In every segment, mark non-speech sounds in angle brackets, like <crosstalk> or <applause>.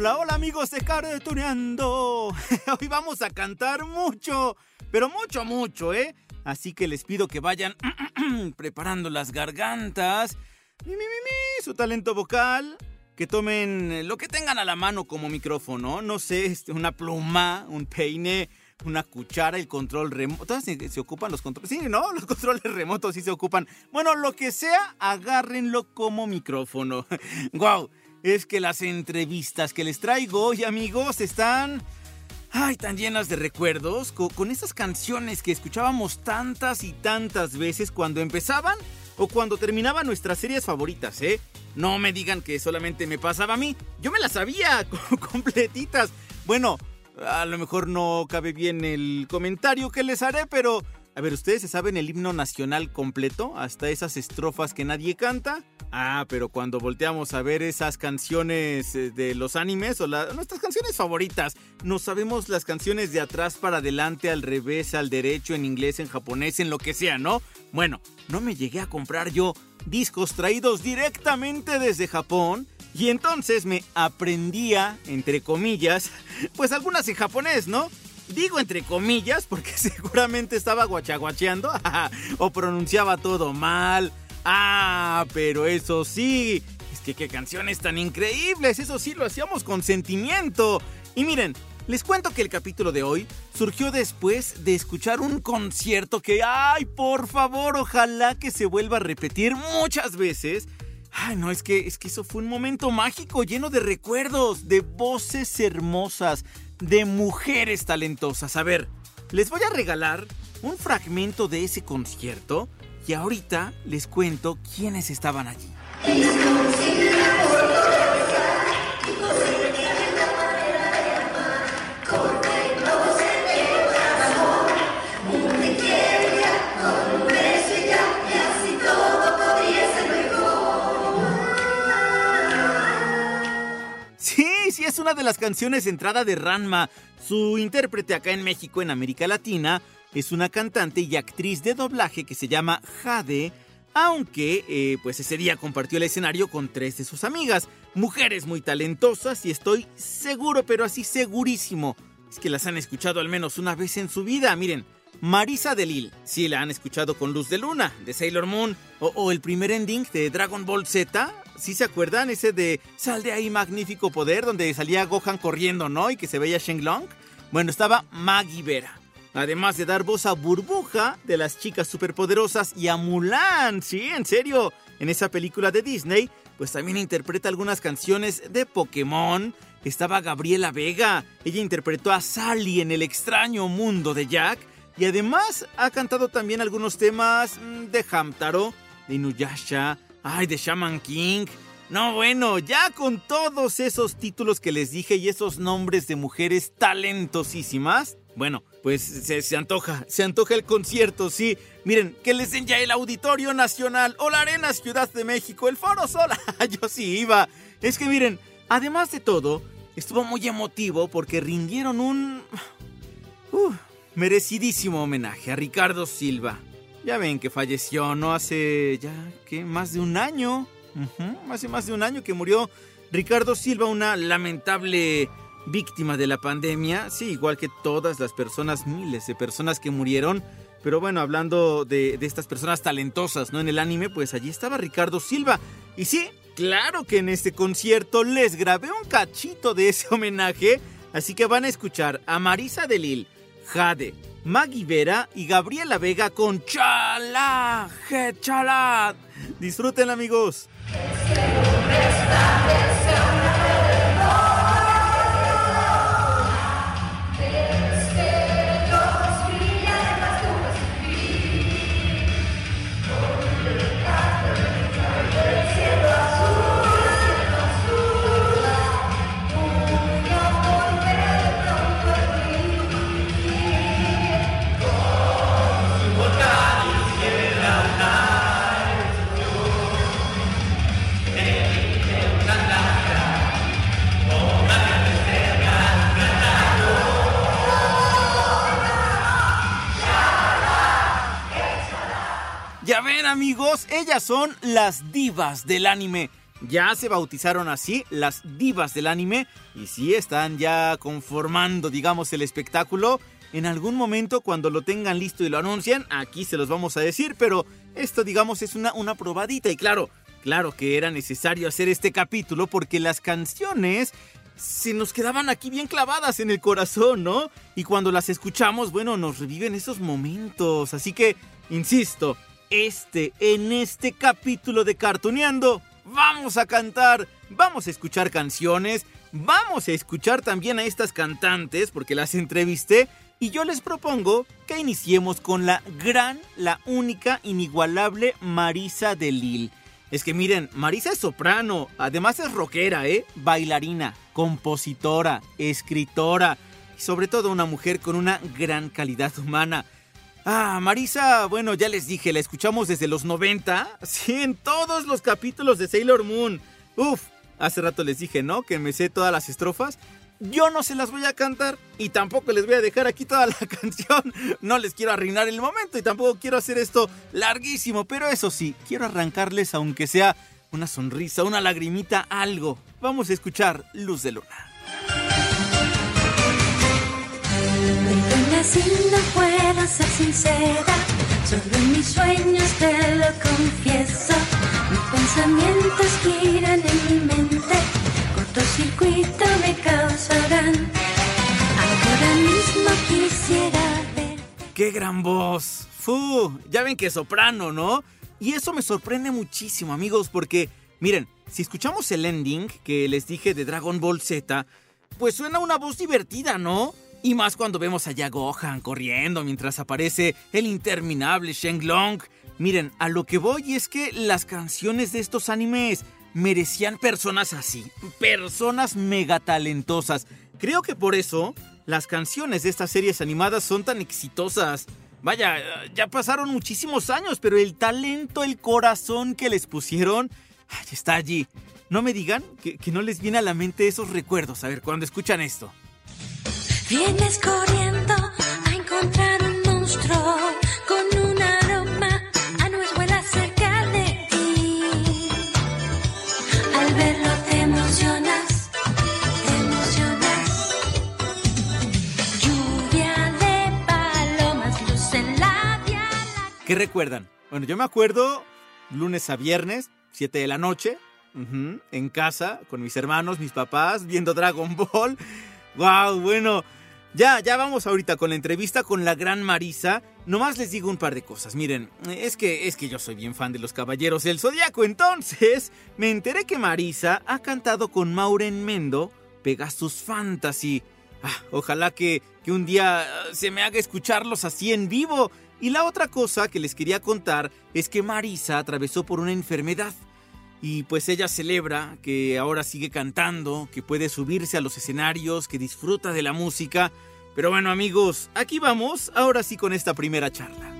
Hola, hola amigos de Cartuneando. <laughs> Hoy vamos a cantar mucho, pero mucho, mucho, ¿eh? Así que les pido que vayan <clears throat> preparando las gargantas, mi, mi, mi, su talento vocal, que tomen lo que tengan a la mano como micrófono, no sé, este, una pluma, un peine, una cuchara, el control remoto. ¿Todas se, ocupan los controles? Sí, ¿no? <laughs> Los controles remotos sí se ocupan. Bueno, lo que sea, agárrenlo como micrófono. <laughs> ¡Guau! Es que las entrevistas que les traigo hoy, amigos, están... Ay, tan llenas de recuerdos, co- con, esas canciones que escuchábamos tantas y tantas veces cuando empezaban o cuando terminaban nuestras series favoritas, ¿eh? No me digan que solamente me pasaba a mí, yo me las sabía <laughs> co- completitas. Bueno, a lo mejor no cabe bien el comentario que les haré, pero... A ver, ¿ustedes se saben el himno nacional completo? Hasta esas estrofas que nadie canta. Ah, pero cuando volteamos a ver esas canciones eh, de los animes o nuestras canciones favoritas, no sabemos las canciones de atrás para adelante, al revés, al derecho, en inglés, en japonés, en lo que sea, ¿no? Bueno, no me llegué a comprar yo discos traídos directamente desde Japón. Y entonces me aprendía, entre comillas, <laughs> pues algunas en japonés, ¿no? Digo entre comillas porque <laughs> seguramente estaba guachaguacheando <laughs> o pronunciaba todo mal. Ah, pero eso sí, es que qué canciones tan increíbles, eso sí lo hacíamos con sentimiento. Y miren, les cuento que el capítulo de hoy surgió después de escuchar un concierto que, ay, por favor, ojalá que se vuelva a repetir muchas veces. Ay, no, es que, es que eso fue un momento mágico, lleno de recuerdos, de voces hermosas, de mujeres talentosas. A ver, les voy a regalar un fragmento de ese concierto y ahorita les cuento quiénes estaban allí. Una de las canciones entrada de Ranma. Su intérprete acá en México, en América Latina, es una cantante y actriz de doblaje que se llama Jade, aunque eh, pues ese día compartió el escenario con tres de sus amigas, mujeres muy talentosas y estoy seguro, pero así segurísimo, es que las han escuchado al menos una vez en su vida. Miren, Marisa Delil, sí la han escuchado con Luz de Luna, de Sailor Moon, o el primer ending de Dragon Ball Z. ¿Sí se acuerdan? Ese de Sal de ahí, magnífico poder, donde salía Gohan corriendo, ¿no? Y que se veía Shenlong. Bueno, estaba Maggie Vera. Además de dar voz a Burbuja de las chicas superpoderosas y a Mulan, sí, en serio. En esa película de Disney, pues también interpreta algunas canciones de Pokémon. Estaba Gabriela Vega. Ella interpretó a Sally en El extraño mundo de Jack. Y además ha cantado también algunos temas mm, de Hamtaro, de Inuyasha, ay, de Shaman King. No, bueno, ya con todos esos títulos que les dije y esos nombres de mujeres talentosísimas, bueno, pues se, antoja, se antoja el concierto, sí. Miren, que les den ya el Auditorio Nacional o la Arena Ciudad de México, el Foro Sol. <laughs> Yo sí iba. Es que miren, además de todo, estuvo muy emotivo porque rindieron un... Merecidísimo homenaje a Ricardo Silva. Ya ven que falleció, ¿no? Hace ya, ¿qué? Más de un año. Hace más de un año que murió Ricardo Silva, una lamentable víctima de la pandemia. Sí, igual que todas las personas, miles de personas que murieron. Pero bueno, hablando de, de estas personas talentosas, ¿no? En el anime, pues allí estaba Ricardo Silva. Y sí, claro que en este concierto les grabé un cachito de ese homenaje. Así que van a escuchar a Marisa Delil, Jade, Maggie Vera y Gabriela Vega con Chala, Je Chala. Disfruten amigos. Amigos, ellas son las divas del anime. Ya se bautizaron así, las divas del anime, y sí están ya conformando, digamos, el espectáculo. En algún momento, cuando lo tengan listo y lo anuncian, aquí se los vamos a decir, pero esto, digamos, es una, una probadita. Y claro, claro que era necesario hacer este capítulo porque las canciones se nos quedaban aquí bien clavadas en el corazón, ¿no? Y cuando las escuchamos, bueno, nos reviven esos momentos. Así que, insisto, este, en este capítulo de Cartoneando, vamos a cantar, vamos a escuchar canciones, vamos a escuchar también a estas cantantes porque las entrevisté y yo les propongo que iniciemos con la gran, la única, inigualable Marisa de Lille. Es que miren, Marisa es soprano, además es rockera, ¿eh? Bailarina, compositora, escritora y sobre todo una mujer con una gran calidad humana. Ah, Marisa, bueno, ya les dije, la escuchamos desde los 90, sí, en todos los capítulos de Sailor Moon. Uf, hace rato les dije, ¿no? Que me sé todas las estrofas. Yo no se las voy a cantar y tampoco les voy a dejar aquí toda la <laughs> canción. No les quiero arruinar el momento y tampoco quiero hacer esto larguísimo, pero eso sí, quiero arrancarles aunque sea una sonrisa, una lagrimita, algo. Vamos a escuchar Luz de Luna. Si no puedo ser sincera, solo en mis sueños te lo confieso. Mis pensamientos giran en mi mente, cortocircuito me causarán. Ahora mismo quisiera ver. ¡Qué gran voz! ¡Fu! Ya ven que soprano, ¿no? Y eso me sorprende muchísimo, amigos, porque, miren, si escuchamos el ending que les dije de Dragon Ball Z, pues suena una voz divertida, ¿no? Y más cuando vemos a Gohan corriendo mientras aparece el interminable Shenlong. Miren, a lo que voy es que las canciones de estos animes merecían personas así, personas mega talentosas. Creo que por eso las canciones de estas series animadas son tan exitosas. Vaya, ya pasaron muchísimos años, pero el talento, el corazón que les pusieron, está allí. No me digan que, que no les viene a la mente esos recuerdos. A ver, cuando escuchan esto. Vienes corriendo a encontrar un monstruo con un aroma a nuez vuela cerca de ti. Al verlo te emocionas, te emocionas. Lluvia de palomas, luz en la vía. ¿Qué recuerdan? Bueno, yo me acuerdo lunes a viernes, 7 de la noche, en casa, con mis hermanos, mis papás, viendo Dragon Ball. <laughs> ¡Wow! Bueno, ya, ya vamos ahorita con la entrevista con la gran Marisa. Nomás les digo un par de cosas. Miren, es que, es que yo soy bien fan de los Caballeros del Zodiaco. Entonces, me enteré que Marisa ha cantado con Maureen Mendo Pegasus Fantasy. Ah, ojalá que, que un día ah, se me haga escucharlos así en vivo. Y la otra cosa que les quería contar es que Marisa atravesó por una enfermedad. Y pues ella celebra que ahora sigue cantando, que puede subirse a los escenarios, que disfruta de la música. Pero bueno amigos, aquí vamos, ahora sí con esta primera charla.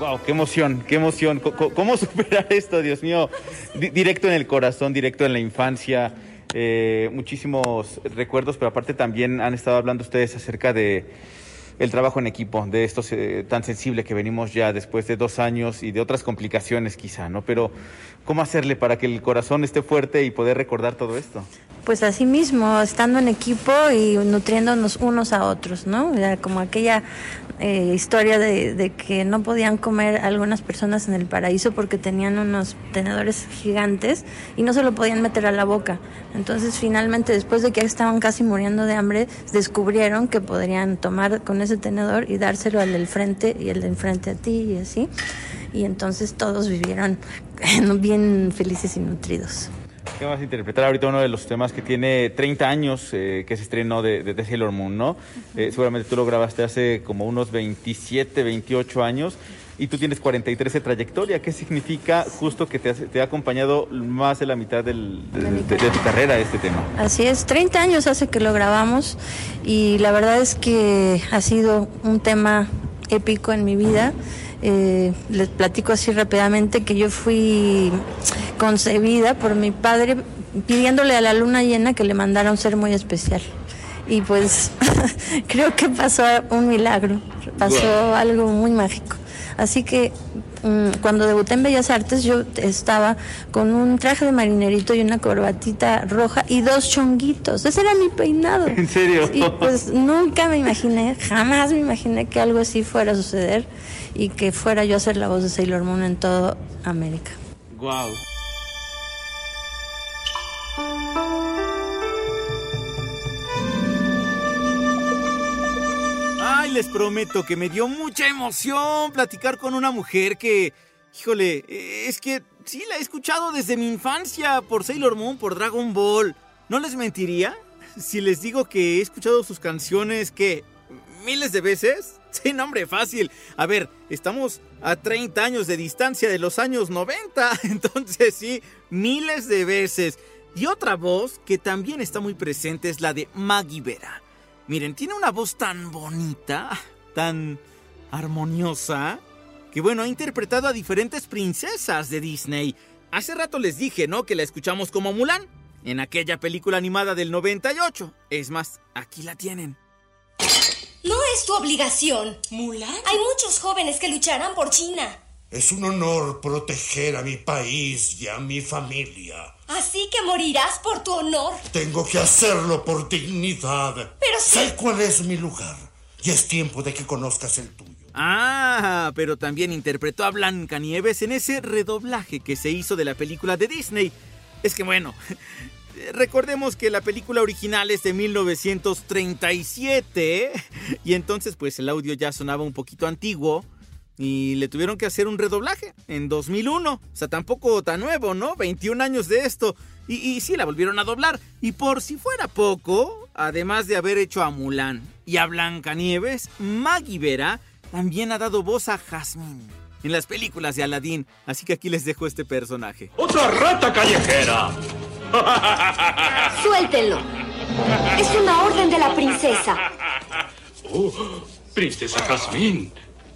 Wow, qué emoción, qué emoción. ¿Cómo, <laughs> superar esto, Dios mío? Di- directo en el corazón, directo en la infancia. eh, muchísimos recuerdos, pero aparte también han estado hablando ustedes acerca de el trabajo en equipo, de esto eh, tan sensible que venimos ya después de dos años y de otras complicaciones quizá, ¿no? Pero, ¿cómo hacerle para que el corazón esté fuerte y poder recordar todo esto? Pues así mismo, estando en equipo y nutriéndonos unos a otros, ¿no? Era como aquella eh, historia de, de que no podían comer algunas personas en el paraíso porque tenían unos tenedores gigantes y no se lo podían meter a la boca. Entonces finalmente, después de que estaban casi muriendo de hambre, descubrieron que podrían tomar con ese tenedor y dárselo al del frente y el del frente a ti y así. Y entonces todos vivieron <laughs> bien felices y nutridos. ¿Qué vas a interpretar ahorita uno de los temas que tiene 30 años eh, que se estrenó de, de, de Sailor Moon, ¿no? Eh, seguramente tú lo grabaste hace como unos 27, 28 años y tú tienes 43 de trayectoria. ¿Qué significa justo que te, has- te ha acompañado más de la mitad del- de, De de- de tu carrera este tema? Así es, 30 años hace que lo grabamos y la verdad es que ha sido un tema épico en mi vida. Eh, les platico así rápidamente que yo fui concebida por mi padre pidiéndole a la luna llena que le mandara un ser muy especial. y pues <laughs> creo que pasó un milagro, pasó algo muy mágico. Así que cuando debuté en Bellas Artes yo estaba con un traje de marinerito y una corbatita roja y dos chonguitos. Ese era mi peinado. <laughs> ¿En serio? Y pues nunca me imaginé, jamás me imaginé que algo así fuera a suceder y que fuera yo a ser la voz de Sailor Moon en toda América. Wow. Les prometo que me dio mucha emoción platicar con una mujer que, híjole, es que sí la he escuchado desde mi infancia por Sailor Moon, por Dragon Ball. ¿No les mentiría <laughs> si les digo que he escuchado sus canciones que miles de veces? <laughs> Sí, nombre, fácil. A ver, estamos a 30 años de distancia de los años 90, <laughs> entonces sí, miles de veces. Y otra voz que también está muy presente es la de Maggie Vera. Miren, tiene una voz tan bonita, tan armoniosa, que bueno, ha interpretado a diferentes princesas de Disney. Hace rato les dije, ¿no? Que la escuchamos como Mulan, en aquella película animada del 98. Es más, aquí la tienen. No es tu obligación. ¿Mulan? Hay muchos jóvenes que lucharán por China. Es un honor proteger a mi país y a mi familia. Así que morirás por tu honor. Tengo que hacerlo por dignidad. Pero si... Sé cuál es mi lugar. Y es tiempo de que conozcas el tuyo. Ah, pero también interpretó a Blancanieves en ese redoblaje que se hizo de la película de Disney. Es que bueno, <laughs> recordemos que la película original es de 1937 y entonces pues el audio ya sonaba un poquito antiguo y le tuvieron que hacer un redoblaje en 2001. O sea, tampoco tan nuevo, ¿no? 21 años de esto. Y, y sí, la volvieron a doblar. Y por si fuera poco, además de haber hecho a Mulan y a Blancanieves, Maggie Vera también ha dado voz a Jasmine en las películas de Aladdin. Así que aquí les dejo este personaje. ¡Otra rata callejera! <laughs> Suéltenlo. Es una orden de la princesa. <laughs> Oh, princesa Jazmín.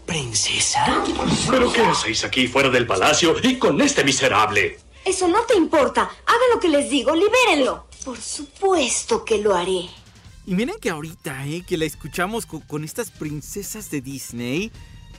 ¿Princesa? ¿Pero qué hacéis aquí fuera del palacio y con este miserable? Eso no te importa. Hagan lo que les digo. Libérenlo. Por supuesto que lo haré. Y miren que ahorita, ¿eh? Que la escuchamos con, con estas princesas de Disney.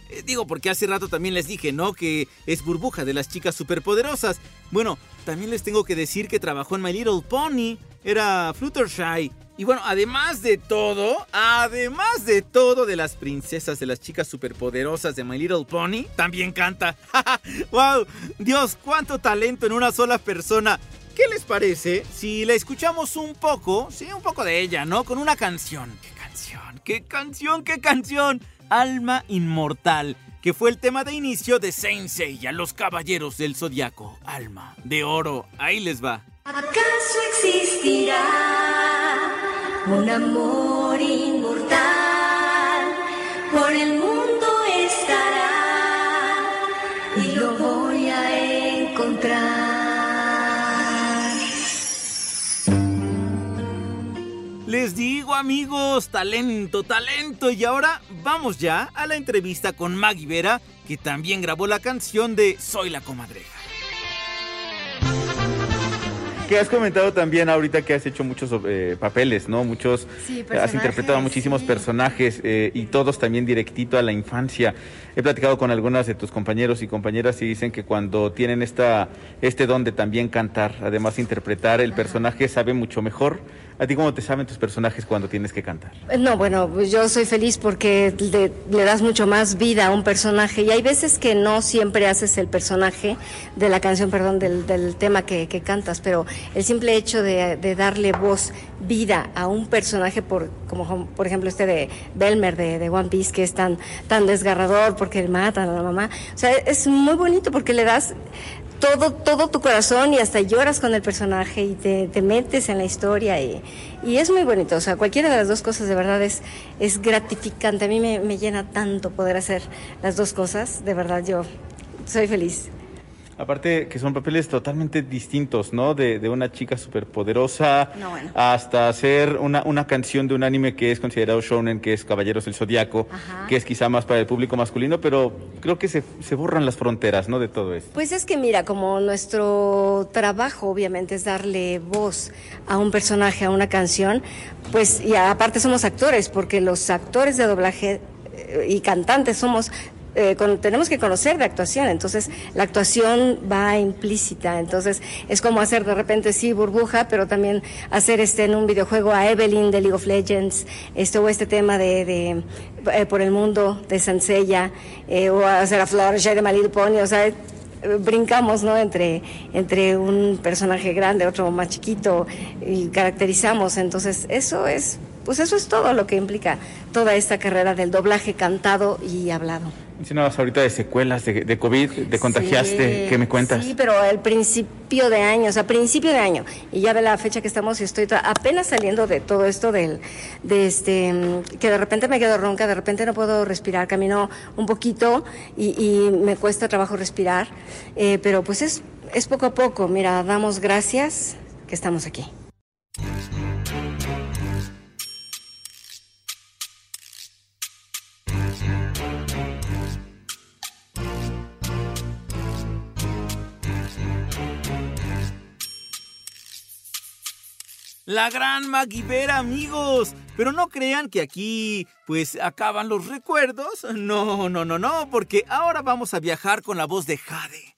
Eh, digo, porque hace rato también les dije, ¿no? Que es burbuja de las chicas superpoderosas. Bueno, también les tengo que decir que trabajó en My Little Pony. Era Fluttershy. Y bueno, además de todo, además de todo de las princesas de las chicas superpoderosas de My Little Pony, también canta. <laughs> ¡Wow! Dios, cuánto talento en una sola persona. ¿Qué les parece si la escuchamos un poco? Sí, un poco de ella, ¿no? Con una canción. ¿Qué canción? ¿Qué canción? ¿Qué canción? Alma Inmortal, que fue el tema de inicio de Saint Seiya, los caballeros del zodiaco. Alma de oro. Ahí les va. ¿Acaso existirá un amor? Amigos, talento, talento. Y ahora vamos ya a la entrevista con Maggie Vera, que también grabó la canción de Soy la comadreja. Que has comentado también ahorita que has hecho muchos eh, papeles, ¿no? Muchos, Sí, has personajes, interpretado a muchísimos sí. personajes eh, y todos también directito a la infancia. He platicado con algunas de tus compañeros y compañeras y dicen que cuando tienen esta, este don de también cantar, además de interpretar, el personaje sabe mucho mejor. ¿A ti cómo te saben tus personajes cuando tienes que cantar? No, bueno, pues yo soy feliz porque le, le das mucho más vida a un personaje y hay veces que no siempre haces el personaje de la canción, perdón, del, del tema que, que cantas, pero el simple hecho de, de darle voz, vida a un personaje, por, como por ejemplo este de Belmer de, de One Piece, que es tan, tan desgarrador porque matan a la mamá, o sea, es muy bonito porque le das todo, todo tu corazón y hasta lloras con el personaje y te, te metes en la historia y, y es muy bonito. O sea, cualquiera de las dos cosas de verdad es, es gratificante. A mí me, me llena tanto poder hacer las dos cosas. De verdad, yo soy feliz. Aparte que son papeles totalmente distintos, ¿no? De, de una chica superpoderosa No, bueno. hasta hacer una, una canción de un anime que es considerado shonen, que es Caballeros del Zodiaco, Ajá. que es quizá más para el público masculino, pero creo que se, se borran las fronteras, ¿no? De todo esto. Pues es que mira, como nuestro trabajo obviamente es darle voz a un personaje, a una canción, pues y aparte somos actores, porque los actores de doblaje eh, y cantantes somos eh, con- tenemos que conocer de actuación, entonces la actuación va implícita, entonces es como hacer de repente sí burbuja, pero también hacer este en un videojuego a Evelyn de League of Legends, este o este tema de, de, eh, por el mundo de Sansella, eh, o hacer a Florence de My Little Pony, o sea, eh, brincamos no entre entre un personaje grande otro más chiquito y caracterizamos entonces eso es pues eso es todo lo que implica toda esta carrera del doblaje cantado y hablado Mencionabas ahorita de secuelas de, de COVID, te contagiaste, Sí, ¿qué me cuentas? Sí, pero al principio de año, o sea, principio de año. Y ya ve la fecha que estamos y estoy apenas saliendo de todo esto del, de este, que de repente me quedo ronca, de repente no puedo respirar, camino un poquito y, y me cuesta trabajo respirar. Eh, pero pues es, es poco a poco. Mira, damos gracias que estamos aquí. La gran Maguibera, amigos. Pero no crean que aquí, pues, acaban los recuerdos. No, no, no, no, porque ahora vamos a viajar con la voz de Jade.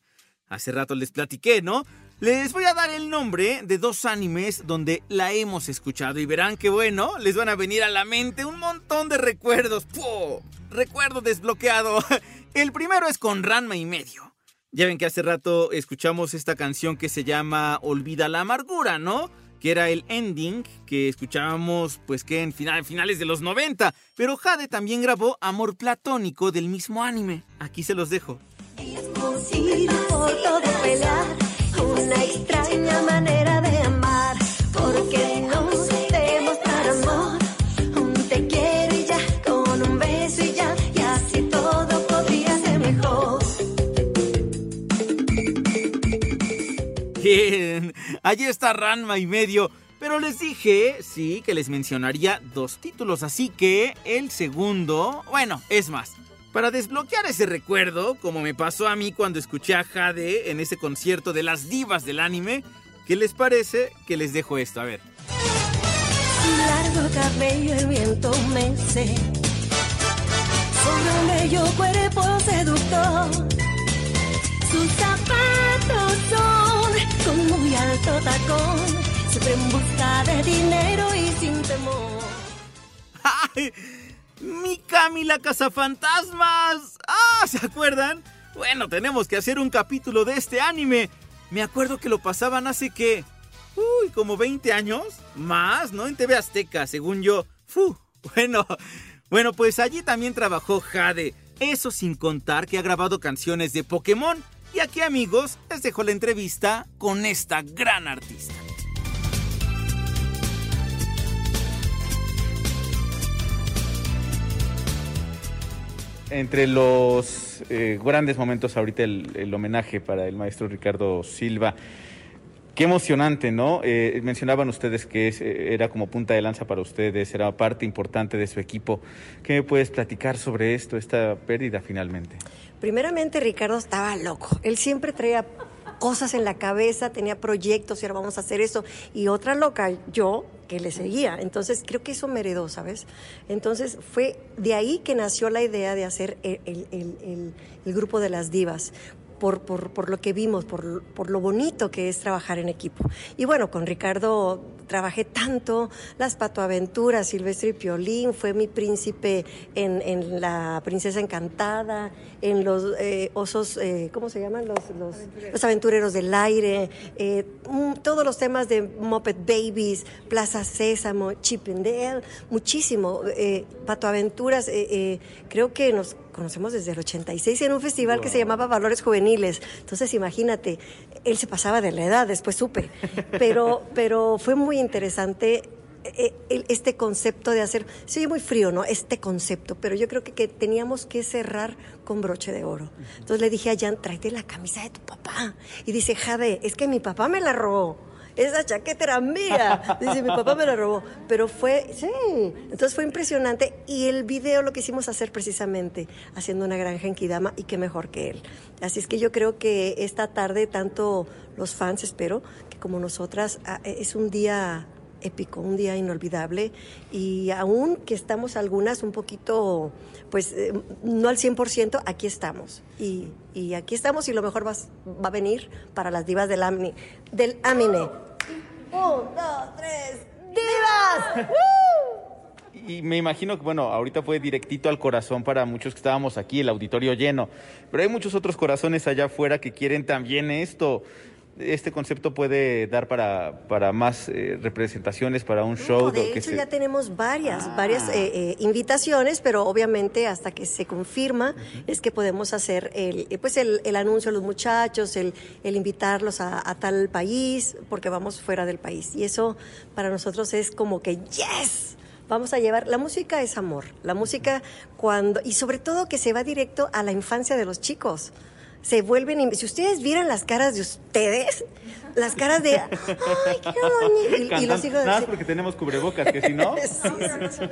Hace rato les platiqué, ¿no? Les voy a dar el nombre de dos animes donde la hemos escuchado y verán que bueno, les van a venir a la mente un montón de recuerdos. ¡Puh! Recuerdo desbloqueado. <laughs> El primero es con Ranma y medio. Ya ven que hace rato escuchamos esta canción que se llama Olvida la amargura, ¿no? Que era el ending que escuchábamos pues que en final- finales de los 90. Pero Jade también grabó Amor Platónico del mismo anime. Aquí se los dejo. posible por todo pelear una extraña manera de amar porque no demostrar amor un te quiero y ya con un beso y ya y así todo podría ser mejor Bien, allí está Ranma y medio. Pero les dije, sí, que les mencionaría dos títulos, así que el segundo, bueno, es más. Para desbloquear ese recuerdo, como me pasó a mí cuando escuché a Jade en ese concierto de las divas del anime, ¿qué les parece que les dejo esto? A ver. Largo cabello el viento mece sobre un cuerpo seductor. Sus zapatos son muy alto tacón, siempre en busca de dinero y sin temor. ¡Mi Camila Cazafantasmas! ¡Ah! ¿Se acuerdan? Bueno, tenemos que hacer un capítulo de este anime. Me acuerdo que lo pasaban hace que. Uy, como 20 años. Más, ¿no? En TV Azteca, según yo. Fu. Bueno. Bueno, pues allí también trabajó Jade. Eso sin contar que ha grabado canciones de Pokémon. Y aquí, amigos, les dejo la entrevista con esta gran artista. Entre los eh, grandes momentos ahorita el, el homenaje para el maestro Ricardo Silva. Qué emocionante, ¿no? Eh, mencionaban ustedes que es, eh, era como punta de lanza para ustedes, era parte importante de su equipo. ¿Qué me puedes platicar sobre esto, esta pérdida finalmente? Primeramente, Ricardo estaba loco. Él siempre traía cosas en la cabeza, tenía proyectos y ahora vamos a hacer eso. Y otra loca, yo, que le seguía. Entonces, creo que eso me heredó, ¿sabes? Entonces, fue de ahí que nació la idea de hacer el, el- el- el- el grupo de las divas. Por, por, por lo que vimos, por, por lo bonito que es trabajar en equipo. Y bueno, con Ricardo trabajé tanto, las patoaventuras, Silvestre y Piolín, fue mi príncipe en, en La Princesa Encantada, en los eh, osos, eh, ¿cómo se llaman? Los, los, los aventureros del aire, eh, mm, todos los temas de Muppet Babies, Plaza Sésamo, Chip and Dale, muchísimo. Eh, patoaventuras, eh, eh, creo que nos conocemos desde el 86 en un festival que se llamaba Valores Juveniles. Entonces, imagínate, él se pasaba de la edad, después supe. Pero, pero fue muy interesante eh, este concepto de hacer, sí, oye muy frío, ¿no? Este concepto, pero yo creo que, que teníamos que cerrar con broche de oro. Entonces le dije a Jan, tráete la camisa de tu papá. Y dice, Jade, es que mi papá me la robó. Esa chaqueta era mía. Dice, mi papá me la robó. Pero fue, sí. Entonces fue impresionante. Y el video lo quisimos hacer precisamente haciendo una granja en Kidama y qué mejor que él. Así es que yo creo que esta tarde, tanto los fans, espero, que como nosotras, ah, es un día épico, un día inolvidable y aún que estamos algunas un poquito, pues eh, no al 100%, aquí estamos. Y, y aquí estamos y lo mejor va, va a venir para las divas del, Amni, del Amine. Dos, tres, divas. Y me imagino que, bueno, ahorita fue directito al corazón para muchos que estábamos aquí, el auditorio lleno, pero hay muchos otros corazones allá afuera que quieren también esto. Este concepto puede dar para, para más eh, representaciones, para un show. No, de hecho, se- ya tenemos varias, varias eh, eh, invitaciones, pero obviamente hasta que se confirma es que podemos hacer el, eh, pues el, el anuncio a los muchachos, el, el invitarlos a, a tal país, porque vamos fuera del país. Y eso para nosotros es como que, yes, vamos a llevar, la música es amor, la música cuando, y sobre todo que se va directo a la infancia de los chicos. Se vuelven, si ustedes vieran las caras de ustedes, las caras de, ay, qué bonito. Y- Y, los hijos nada así- porque tenemos cubrebocas, que si no... <laughs> Sí, sí, sí.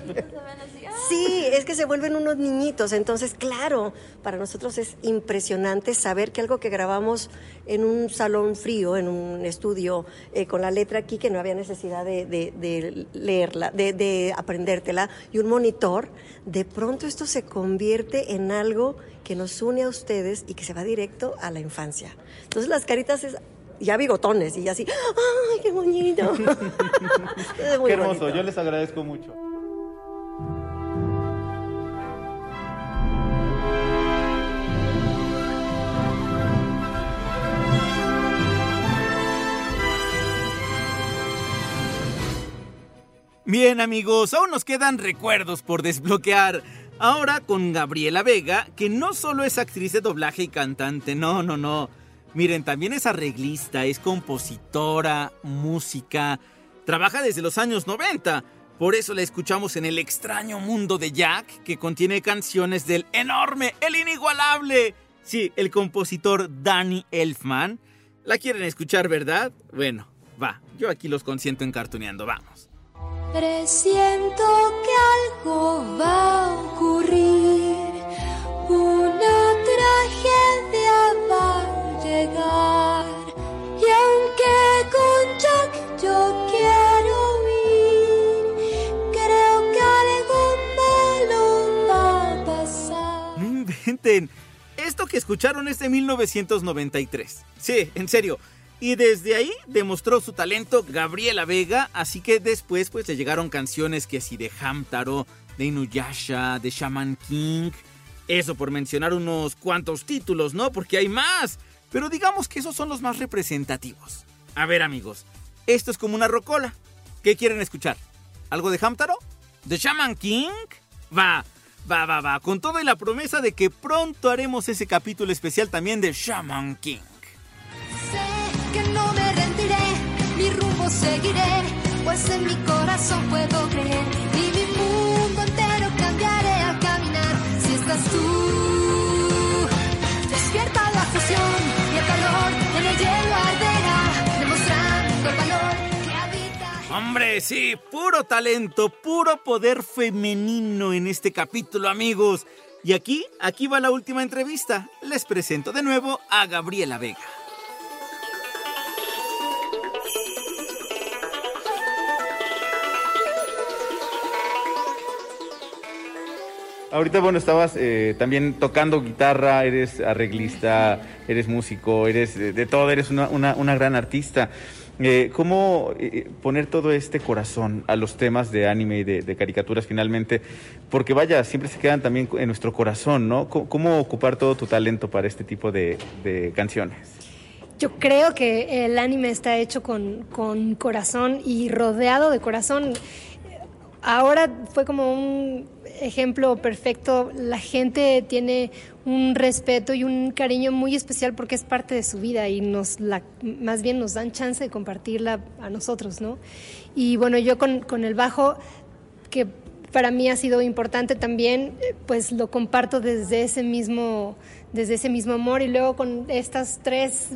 Sí, es que se vuelven unos niñitos. Entonces, claro, para nosotros es impresionante saber que algo que grabamos en un salón frío, en un estudio, eh, con la letra aquí, que no había necesidad de, de- de leerla, de, de aprendértela, y un monitor, de pronto esto se convierte en algo que nos une a ustedes y que se va directo a la infancia. Entonces, las caritas es ya bigotones y así, ¡ay, qué bonito! <laughs> Es muy Qué hermoso, bonito. yo les agradezco mucho. Bien amigos, aún nos quedan recuerdos por desbloquear. Ahora con Gabriela Vega, que no solo es actriz de doblaje y cantante, no, no, no. Miren, también es arreglista, es compositora, música, trabaja desde los años 90. Por eso la escuchamos en El extraño mundo de Jack, que contiene canciones del enorme, el inigualable. Sí, el compositor Danny Elfman. ¿La quieren escuchar, verdad? Bueno, va, yo aquí los consiento encartuneando, vamos. Presiento que algo va a ocurrir, Esto que escucharon es de 1993. Sí, en serio. Y desde ahí demostró su talento Gabriela Vega, así que después pues le llegaron canciones que así de Hamtaro, de Inuyasha, de Shaman King. Eso por mencionar unos cuantos títulos, ¿no? Porque hay más. Pero digamos que esos son los más representativos. A ver amigos, esto es como una rocola. ¿Qué quieren escuchar? ¿Algo de Hamtaro? ¿De Shaman King? Va, va, va, va. Con todo y la promesa de que pronto haremos ese capítulo especial también de Shaman King. Sé que no me rendiré, mi rumbo seguiré, pues en mi corazón puedo creer y mi mundo entero cambiaré al caminar si estás tú. Hombre, sí, puro talento, puro poder femenino en este capítulo, amigos. Y aquí, aquí va la última entrevista. Les presento de nuevo a Gabriela Vega. Ahorita, bueno, estabas eh, también tocando guitarra, eres arreglista, eres músico, eres de, de todo, eres una- una gran artista. Eh, ¿Cómo eh, poner todo este corazón a los temas de anime y de, caricaturas finalmente? Porque vaya, siempre se quedan también en nuestro corazón, ¿no? ¿Cómo, cómo ocupar todo tu talento para este tipo de, de canciones? Yo creo que el anime está hecho con, con corazón y rodeado de corazón. ahora fue como un ejemplo perfecto. La gente tiene un respeto y un cariño muy especial porque es parte de su vida y nos la, más bien nos dan chance de compartirla a nosotros, ¿no? Y bueno, yo con, con el bajo, que para mí ha sido importante también, pues lo comparto desde ese mismo, desde ese mismo amor y luego con estas tres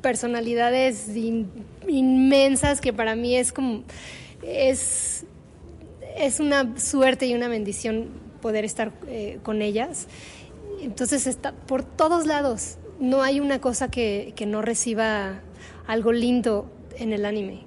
personalidades in- inmensas que para mí es como es es una suerte y una bendición poder estar eh, con ellas. Entonces está por todos lados. No hay una cosa que, que no reciba algo lindo en el anime.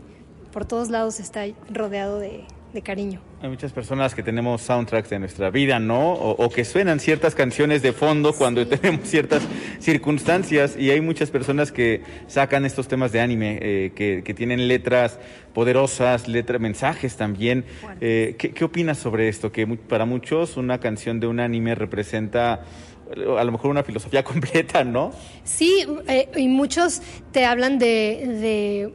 Por todos lados está rodeado de, de cariño. Hay muchas personas que tenemos soundtracks de nuestra vida, ¿no? O, o que suenan ciertas canciones de fondo cuando tenemos ciertas circunstancias y hay muchas personas que sacan estos temas de anime, eh, que, que tienen letras poderosas, letras, mensajes también. Eh, ¿qué, qué opinas sobre esto? Que para muchos una canción de un anime representa eh, a lo mejor una filosofía <laughs> completa, ¿no? Sí, eh, y muchos te hablan de, de,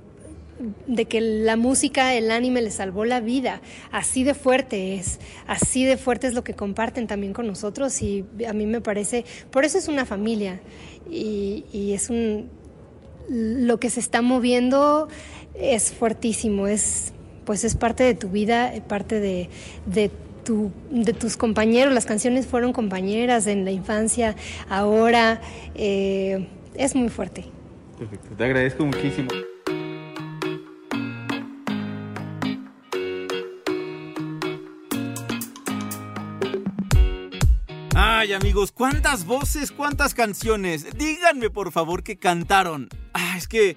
de que la música, el anime les salvó la vida. Así de fuerte es, así de fuerte es lo que comparten también con nosotros y a mí me parece, por eso es una familia y, y es un, lo que se está moviendo es fuertísimo, es pues es parte de tu vida, parte de, de tu, de tus compañeros, las canciones fueron compañeras en la infancia, ahora eh, es muy fuerte. Perfecto. Te agradezco muchísimo. Ay, amigos, ¿cuántas voces, cuántas canciones? Díganme, por favor, que cantaron. Ah, es que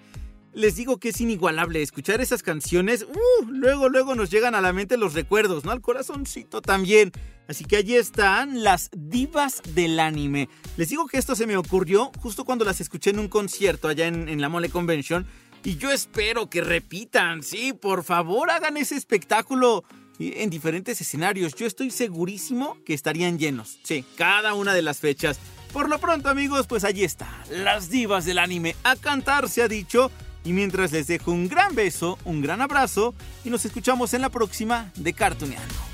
les digo que es inigualable escuchar esas canciones. Uh, luego, luego nos llegan a la mente los recuerdos, ¿no? Al corazoncito también. Así que allí están las divas del anime. Les digo que esto se me ocurrió justo cuando las escuché en un concierto allá en, en la Mole Convention. Y yo espero que repitan, sí, por favor, hagan ese espectáculo en diferentes escenarios. Yo estoy segurísimo que estarían llenos. Sí, cada una de las fechas. Por lo pronto, amigos, pues allí está. Las divas del anime a cantar, se ha dicho. Y mientras les dejo un gran beso, un gran abrazo y nos escuchamos en la próxima de Cartuneando.